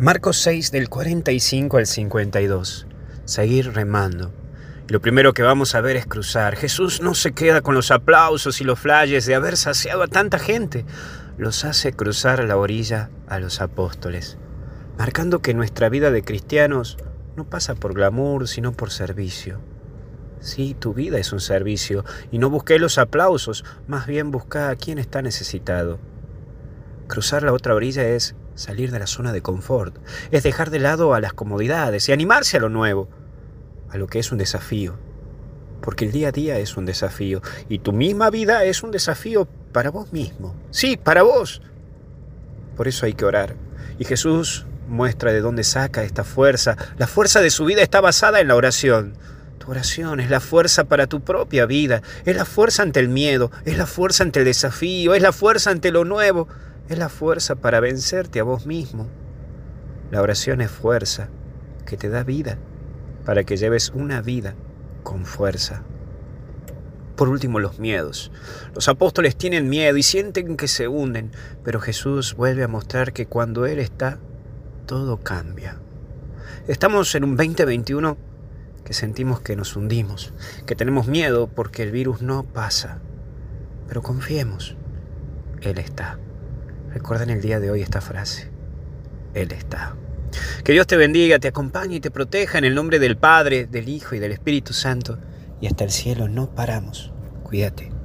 Marcos 6 del 45 al 52. Seguir remando. Lo primero que vamos a ver es cruzar. Jesús no se queda con los aplausos y los flayes de haber saciado a tanta gente. Los hace cruzar la orilla a los apóstoles, marcando que nuestra vida de cristianos no pasa por glamour, sino por servicio. Sí, tu vida es un servicio, y no busqué los aplausos, más bien busca a quien está necesitado. Cruzar la otra orilla es salir de la zona de confort, es dejar de lado a las comodidades y animarse a lo nuevo, a lo que es un desafío. Porque el día a día es un desafío y tu misma vida es un desafío para vos mismo. Sí, para vos. Por eso hay que orar. Y Jesús muestra de dónde saca esta fuerza. La fuerza de su vida está basada en la oración. Tu oración es la fuerza para tu propia vida, es la fuerza ante el miedo, es la fuerza ante el desafío, es la fuerza ante lo nuevo, es la fuerza para vencerte a vos mismo. La oración es fuerza que te da vida para que lleves una vida con fuerza. Por último, los miedos. Los apóstoles tienen miedo y sienten que se hunden, pero Jesús vuelve a mostrar que cuando Él está, todo cambia. Estamos en un 2021 que sentimos que nos hundimos, que tenemos miedo porque el virus no pasa. Pero confiemos, Él está. Recuerden el día de hoy esta frase. Él está. Que Dios te bendiga, te acompañe y te proteja en el nombre del Padre, del Hijo y del Espíritu Santo. Y hasta el cielo no paramos. Cuídate.